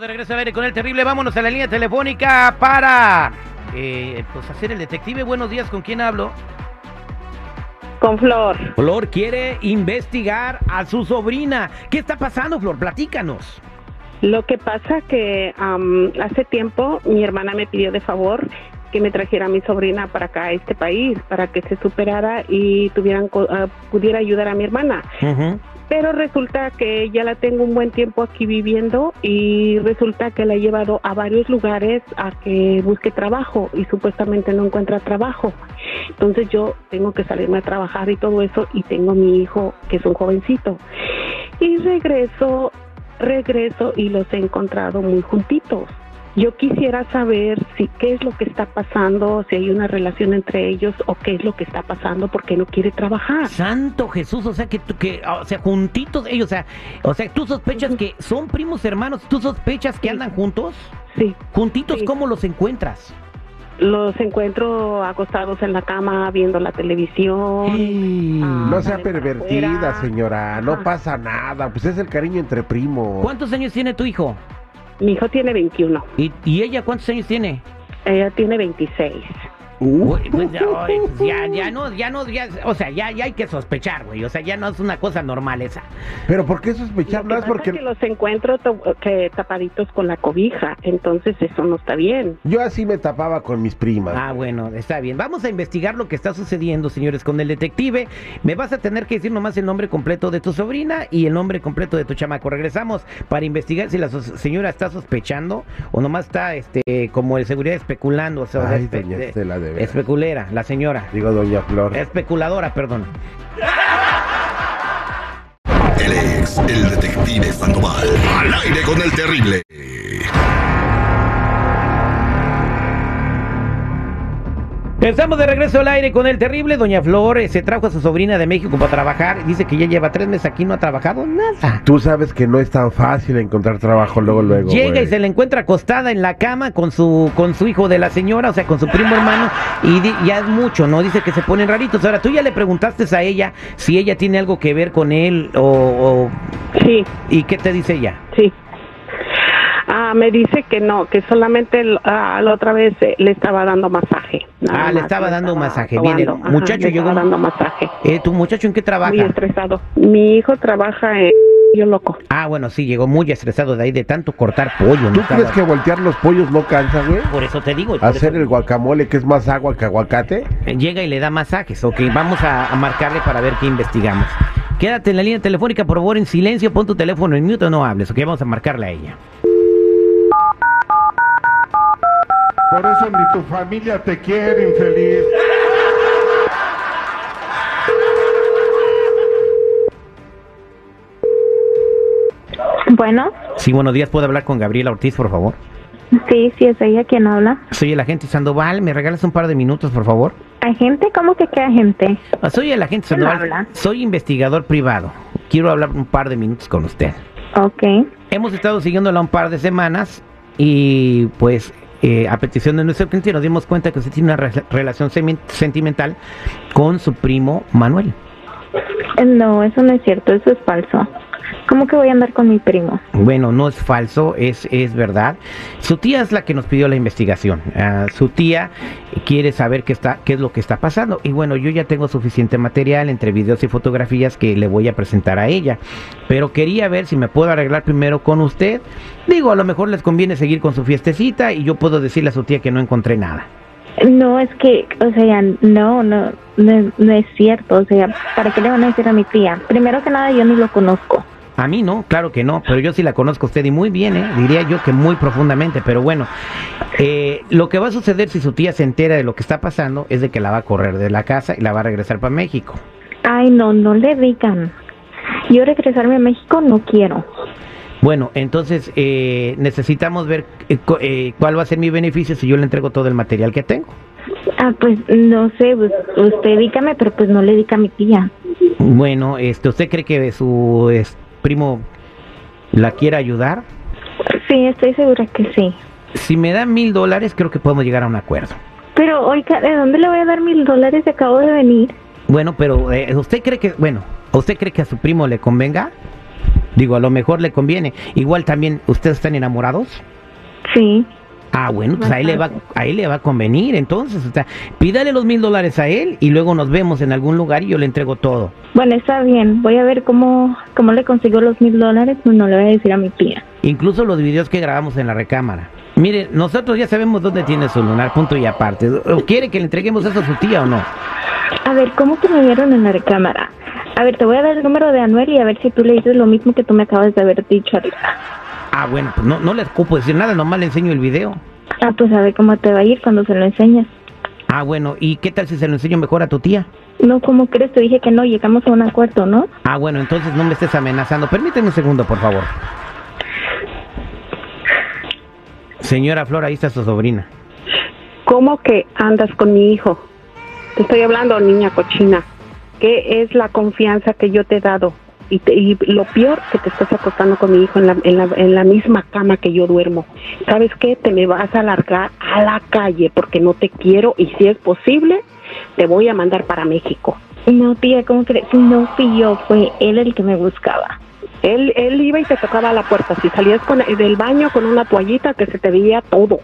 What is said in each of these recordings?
Estamos de regreso al aire con el terrible. Vámonos a la línea telefónica para eh, pues hacer el detective. Buenos días, ¿con quién hablo? Con Flor. Flor quiere investigar a su sobrina. ¿Qué está pasando, Flor? Platícanos. Lo que pasa que am, hace tiempo mi hermana me pidió de favor que me trajera a mi sobrina para acá a este país para que se superara y tuvieran ah, pudiera ayudar a mi hermana. Ujú. Pero resulta que ya la tengo un buen tiempo aquí viviendo y resulta que la he llevado a varios lugares a que busque trabajo y supuestamente no encuentra trabajo. Entonces yo tengo que salirme a trabajar y todo eso y tengo mi hijo que es un jovencito. Y regreso, regreso y los he encontrado muy juntitos. Yo quisiera saber si qué es lo que está pasando, si hay una relación entre ellos o qué es lo que está pasando porque no quiere trabajar. Santo Jesús, o sea que tú, que, o sea, juntitos ellos, o sea, o sea, tú sospechas que son primos hermanos, tú sospechas que Sí. andan juntos, Sí. juntitos, Sí. ¿cómo los encuentras? Los encuentro acostados en la cama viendo la televisión. Ah, No sea pervertida, afuera. señora. No Ajá. pasa nada. Pues es el cariño entre primos. ¿Cuántos años tiene tu hijo? Mi hijo tiene 21, ¿Y, y ella cuántos años tiene? ella tiene 26. Uh, pues, ya, ay, pues, ya, ya no, ya no, ya, o sea, ya, ya hay que sospechar, güey, o sea, ya no es una cosa normal esa. Pero ¿por qué sospechar? Lo No es porque es que los encuentro que tapaditos con la cobija, entonces eso no está bien. yo así me tapaba con mis primas. Ah, bueno, está bien. Vamos a investigar lo que está sucediendo, señores, con el detective. Me vas a tener que decir nomás el nombre completo de tu sobrina y el nombre completo de tu chamaco. Regresamos para investigar si la so- señora está sospechando o nomás está, este, como el seguridad especulando. O sea, Ay, espe- doña de- Estela, de veras. especulera, la señora. Digo, doña Flor. Especuladora, perdón. Él es el detective Sandoval. Al aire con el terrible. Estamos de regreso al aire con el terrible. Doña Flor eh, se trajo a su sobrina de México para trabajar. Dice que ya lleva tres meses aquí, no ha trabajado nada. Tú sabes que no es tan fácil encontrar trabajo luego, luego. Llega güey. y se la encuentra acostada en la cama con su con su hijo de la señora, o sea, con su primo hermano, y di- ya es mucho, ¿no? Dice que se ponen raritos. Ahora, tú ya le preguntaste a ella si ella tiene algo que ver con él o, o- Sí, ¿y qué te dice ella? sí. Ah, me dice que no, que solamente ah, la otra vez eh, le estaba dando masaje. nada Ah, le más, estaba dando estaba masaje. Bien, el. Ajá, muchacho le llegó- estaba dando masaje. Eh, ¿Tu muchacho en qué trabaja? Muy estresado. Mi hijo trabaja en yo loco. Ah, bueno, sí, llegó muy estresado de ahí de tanto cortar pollo. ¿no? ¿Tú crees Estaba- que voltear los pollos no cansa, güey? Por eso te digo. Hacer eso- el guacamole, que es más agua que aguacate. Llega y le da masajes. Ok, vamos a, a marcarle para ver qué investigamos. Quédate en la línea telefónica, por favor, en silencio. Pon tu teléfono en mute o no hables. Ok, vamos a marcarle a ella. Por eso ni tu familia te quiere, infeliz. Bueno, Sí, buenos días. ¿Puedo hablar con Gabriela Ortiz, por favor? sí, sí es ella quien habla. Soy el agente Sandoval. ¿Me regalas un par de minutos, por favor? ¿Agente? ¿Cómo que qué agente? Ah, Soy el agente ¿Quién Sandoval. habla? Soy investigador privado. Quiero hablar un par de minutos con usted. Ok. Hemos estado siguiéndola un par de semanas y pues eh, a petición de nuestro cliente nos dimos cuenta que usted tiene una re- relación sentimental con su primo Manuel. No, eso no es cierto, eso es falso. ¿Cómo que voy a andar con mi primo? Bueno, no es falso, es, es verdad. Su tía es la que nos pidió la investigación. Ah, su tía quiere saber qué, está, qué es lo que está pasando. Y bueno, yo ya tengo suficiente material entre videos y fotografías que le voy a presentar a ella. Pero quería ver si me puedo arreglar primero con usted. Digo, a lo mejor les conviene seguir con su fiestecita y yo puedo decirle a su tía que no encontré nada. No, es que, o sea, no, no, no, no es cierto. O sea, ¿para qué le van a decir a mi tía? Primero que nada, yo ni lo conozco. A mí no, claro que no, pero yo sí la conozco a usted y muy bien, ¿eh? diría yo que muy profundamente, pero bueno, eh, lo que va a suceder si su tía se entera de lo que está pasando es de que la va a correr de la casa y la va a regresar para México. Ay, no, no le digan. Yo regresarme a México no quiero. Bueno, entonces eh, necesitamos ver eh, eh, cuál va a ser mi beneficio si yo le entrego todo el material que tengo. Ah, pues no sé, pues, usted dígame, pero pues no le diga a mi tía. Bueno, este, ¿usted cree que su primo la quiera ayudar? Sí, estoy segura que sí. Si me da mil dólares, creo que podemos llegar a un acuerdo. Pero, oiga, ¿de dónde le voy a dar mil dólares? Acabo de venir. Bueno, pero eh, ¿usted cree que, bueno, ¿a usted cree que a su primo le convenga? Digo, a lo mejor le conviene. Igual también, ¿ustedes están enamorados? Sí. Ah, bueno, pues ahí le va, ahí le va a convenir, entonces, o sea, pídale los mil dólares a él y luego nos vemos en algún lugar y yo le entrego todo. Bueno, está bien. Voy a ver cómo, cómo le consigo los mil dólares. Pues no le voy a decir a mi tía. Incluso los videos que grabamos en la recámara. Mire, nosotros ya sabemos dónde tiene su lunar, punto y aparte. ¿O ¿Quiere que le entreguemos eso a su tía o no? A ver, ¿cómo que me vieron en la recámara? A ver, te voy a dar el número de Anuel y a ver si tú le dices lo mismo que tú me acabas de haber dicho ahorita. Ah, bueno, pues no, no le ocupo decir nada, nomás le enseño el video. Ah, pues a ver cómo te va a ir cuando se lo enseñas. Ah, bueno, ¿y qué tal si se lo enseño mejor a tu tía? No, ¿cómo crees? Te dije que no, llegamos a un acuerdo, ¿no? Ah, bueno, entonces no me estés amenazando. Permíteme un segundo, por favor. Señora Flor, ahí está su sobrina. ¿Cómo que andas con mi hijo? Te estoy hablando, niña cochina. ¿Qué es la confianza que yo te he dado? Y, te- y lo peor que te estás acostando con mi hijo en la, en, la, en la misma cama que yo duermo. ¿Sabes qué? Te me vas a largar a la calle porque no te quiero y si es posible, te voy a mandar para México. No, tía, ¿cómo crees? No fui yo, fue él el que me buscaba. Él, él iba y te tocaba la puerta. Si salías con, del baño con una toallita que se te veía todo.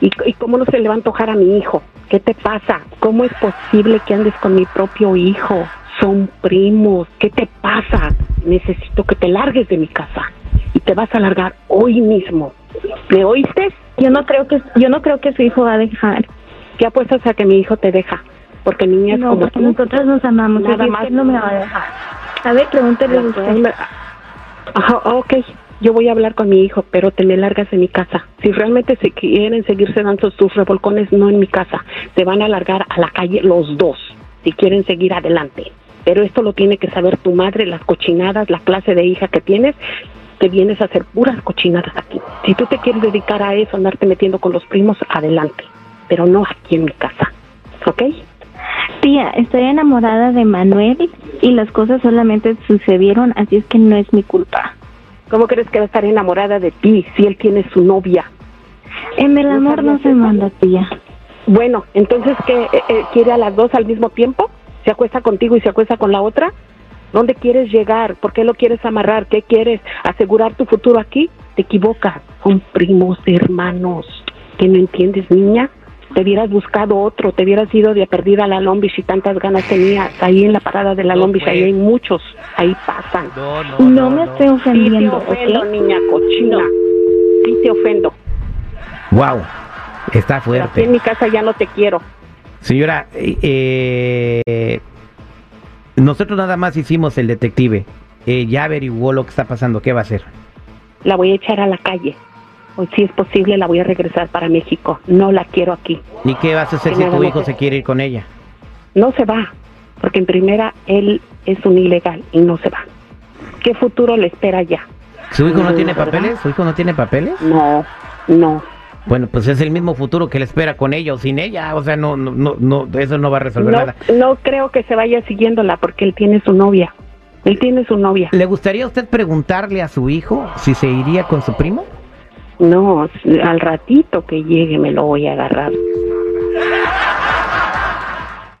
¿Y, ¿Y cómo no se le va a antojar a mi hijo? ¿Qué te pasa? ¿Cómo es posible que andes con mi propio hijo? Son primos. ¿Qué te pasa? Necesito que te largues de mi casa. Y te vas a largar hoy mismo. ¿Me oíste? Yo no creo que yo no creo que su hijo va a dejar. ¿Qué apuestas a que mi hijo te deja? Porque niñas No, como porque tú... nosotros nos amamos. Nada más. él no me va a dejar. A ver, pregúntele a usted. Ajá, ok. Yo voy a hablar con mi hijo, pero te me largas de mi casa. Si realmente se quieren seguirse dando sus revolcones, no en mi casa. Se van a largar a la calle los dos, si quieren seguir adelante. Pero esto lo tiene que saber tu madre, las cochinadas, la clase de hija que tienes. Te vienes a hacer puras cochinadas aquí. Si tú te quieres dedicar a eso, andarte metiendo con los primos, adelante. Pero no aquí en mi casa. ¿Ok? Tía, estoy enamorada de Manuel y las cosas solamente sucedieron, así es que no es mi culpa. ¿Cómo crees que va a estar enamorada de ti si él tiene su novia? En el ¿No amor no se manda, tía. Bueno, entonces, ¿qué? Eh, eh, ¿Quiere a las dos al mismo tiempo? ¿Se acuesta contigo y se acuesta con la otra? ¿Dónde quieres llegar? ¿Por qué lo quieres amarrar? ¿Qué quieres? ¿Asegurar tu futuro aquí? Te equivocas. Son primos hermanos. ¿Que no entiendes, niña? Te hubieras buscado otro, te hubieras ido de a perdida a la Lombis y tantas ganas tenías. Ahí en la parada de la No, Lombis, ahí pues. hay muchos. Ahí pasan. No, No, me estoy Sí te ofendiendo, ofendo, ¿ok? niña cochina. Sí te ofendo. Wow, está Pero aquí en fuerte. mi casa ya no te quiero. Señora, eh, nosotros nada más hicimos el detective. Eh, ya averiguó lo que está pasando. ¿Qué va a hacer? la voy a echar a la calle. O si es posible, la voy a regresar para México. No la quiero aquí. ¿Y qué vas a hacer Que si tu hijo se quiere ir con ella? No se va, porque en primera él es un ilegal y no se va. ¿Qué futuro le espera ya? ¿Su hijo no Mm, tiene ¿verdad? papeles? ¿Su hijo no tiene papeles? No, no. Bueno, pues es el mismo futuro que le espera con ella o sin ella. O sea, no, no, no, no eso no va a resolver No, nada. no creo que se vaya siguiéndola porque él tiene su novia. Él tiene su novia. ¿Le gustaría a usted preguntarle a su hijo si se iría con su primo? No, al ratito que llegue me lo voy a agarrar.